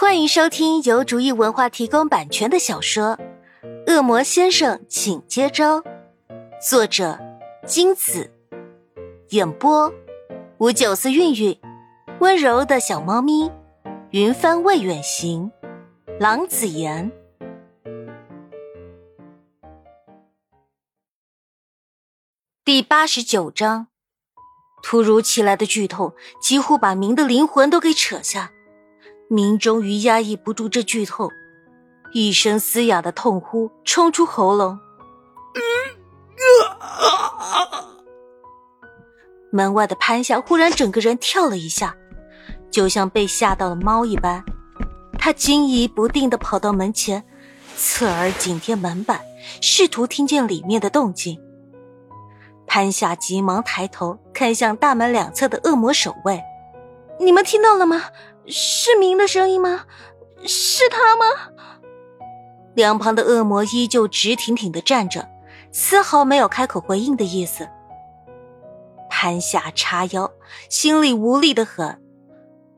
欢迎收听由竹意文化提供版权的小说《恶魔先生，请接招》，作者金子，演播五九四韵韵，温柔的小猫咪，云帆未远行，郎子言。第八十九章，突如其来的剧痛几乎把明的灵魂都给扯下。明终于压抑不住这剧痛，一声嘶哑的痛呼冲出喉咙。门外的潘夏忽然整个人跳了一下，就像被吓到了猫一般。他惊疑不定的跑到门前，侧耳紧贴门板，试图听见里面的动静。潘夏急忙抬头看向大门两侧的恶魔守卫：“你们听到了吗？”是明的声音吗？是他吗？两旁的恶魔依旧直挺挺的站着，丝毫没有开口回应的意思。潘夏叉腰，心里无力的很。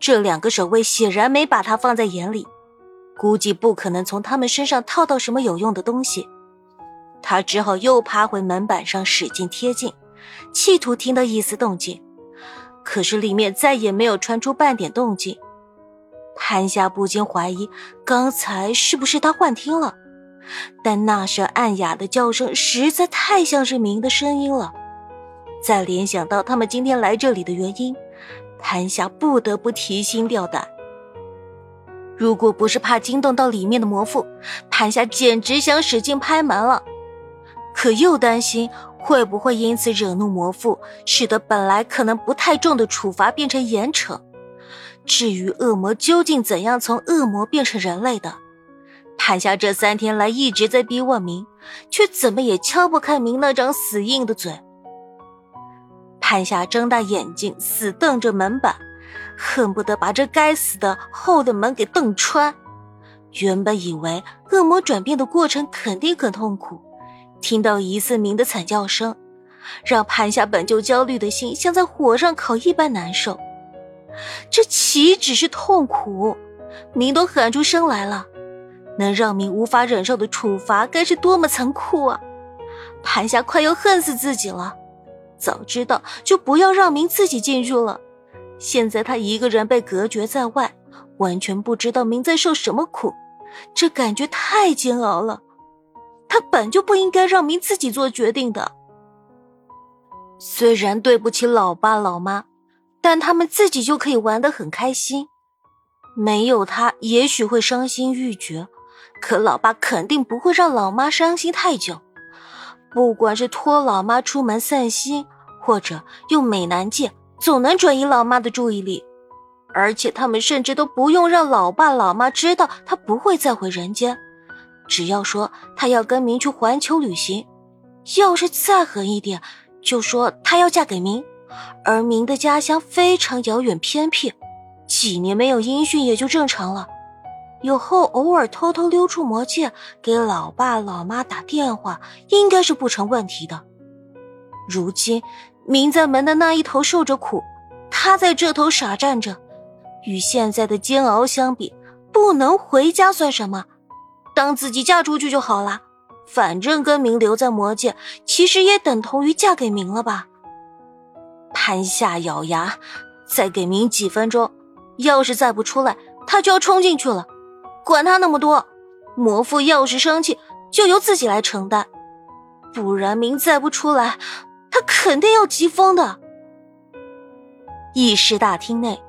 这两个守卫显然没把他放在眼里，估计不可能从他们身上套到什么有用的东西。他只好又爬回门板上，使劲贴近，企图听到一丝动静。可是里面再也没有传出半点动静。潘夏不禁怀疑，刚才是不是他幻听了？但那声暗哑的叫声实在太像是明的声音了。再联想到他们今天来这里的原因，潘夏不得不提心吊胆。如果不是怕惊动到里面的魔妇，潘夏简直想使劲拍门了。可又担心会不会因此惹怒魔妇，使得本来可能不太重的处罚变成严惩。至于恶魔究竟怎样从恶魔变成人类的，潘夏这三天来一直在逼问明，却怎么也敲不开明那张死硬的嘴。潘夏睁大眼睛，死瞪着门板，恨不得把这该死的厚的门给瞪穿。原本以为恶魔转变的过程肯定很痛苦，听到疑似明的惨叫声，让潘夏本就焦虑的心像在火上烤一般难受。这岂止是痛苦，明都喊出声来了。能让明无法忍受的处罚，该是多么残酷啊！潘夏快要恨死自己了。早知道就不要让明自己进入了。现在他一个人被隔绝在外，完全不知道明在受什么苦，这感觉太煎熬了。他本就不应该让明自己做决定的。虽然对不起老爸老妈。但他们自己就可以玩得很开心，没有他也许会伤心欲绝，可老爸肯定不会让老妈伤心太久。不管是拖老妈出门散心，或者用美男计，总能转移老妈的注意力。而且他们甚至都不用让老爸老妈知道他不会再回人间，只要说他要跟明去环球旅行，要是再狠一点，就说他要嫁给明。而明的家乡非常遥远偏僻，几年没有音讯也就正常了。以后偶尔偷偷溜出魔界，给老爸老妈打电话，应该是不成问题的。如今明在门的那一头受着苦，他在这头傻站着，与现在的煎熬相比，不能回家算什么？当自己嫁出去就好了，反正跟明留在魔界，其实也等同于嫁给明了吧。潘夏咬牙，再给明几分钟，要是再不出来，他就要冲进去了。管他那么多，魔父要是生气，就由自己来承担。不然明再不出来，他肯定要急疯的。议事大厅内，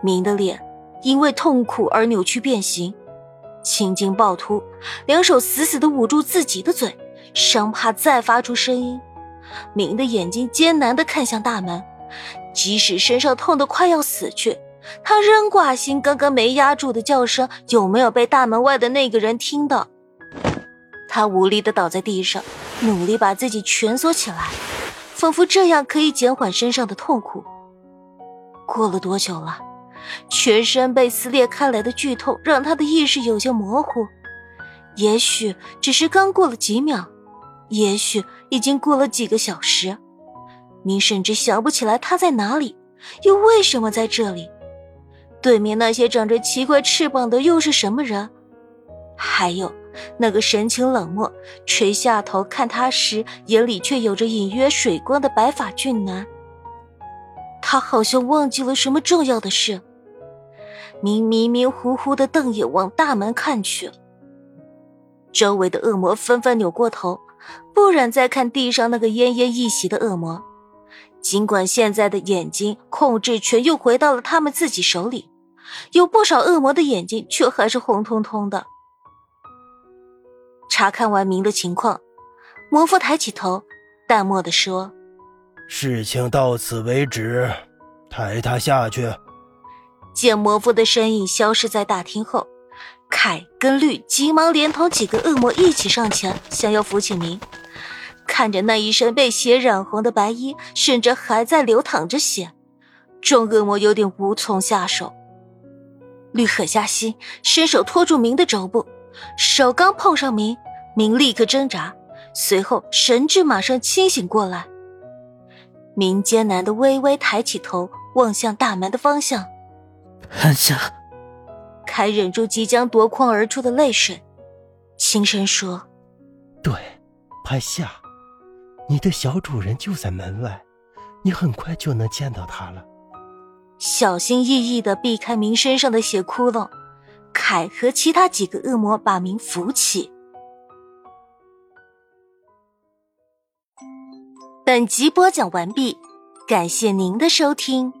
明的脸因为痛苦而扭曲变形，青筋暴突，两手死死的捂住自己的嘴，生怕再发出声音。明的眼睛艰难地看向大门，即使身上痛得快要死去，他仍挂心刚刚没压住的叫声有没有被大门外的那个人听到。他无力地倒在地上，努力把自己蜷缩起来，仿佛这样可以减缓身上的痛苦。过了多久了？全身被撕裂开来的剧痛让他的意识有些模糊，也许只是刚过了几秒。也许已经过了几个小时，明甚至想不起来他在哪里，又为什么在这里。对面那些长着奇怪翅膀的又是什么人？还有那个神情冷漠、垂下头看他时眼里却有着隐约水光的白发俊男。他好像忘记了什么重要的事，明迷迷糊糊的瞪眼往大门看去。周围的恶魔纷纷扭过头，不忍再看地上那个奄奄一息的恶魔。尽管现在的眼睛控制权又回到了他们自己手里，有不少恶魔的眼睛却还是红彤彤的。查看完明的情况，魔夫抬起头，淡漠的说：“事情到此为止，抬他下去。”见魔夫的身影消失在大厅后，凯跟绿急忙连同几个恶魔一起上前，想要扶起明。看着那一身被血染红的白衣，甚至还在流淌着血，众恶魔有点无从下手。绿狠下心，伸手托住明的肘部，手刚碰上明，明立刻挣扎，随后神智马上清醒过来。明艰难的微微抬起头，望向大门的方向。安下，凯忍住即将夺眶而出的泪水，轻声说：“对，拍下。”你的小主人就在门外，你很快就能见到他了。小心翼翼的避开明身上的血窟窿，凯和其他几个恶魔把明扶起。本集播讲完毕，感谢您的收听。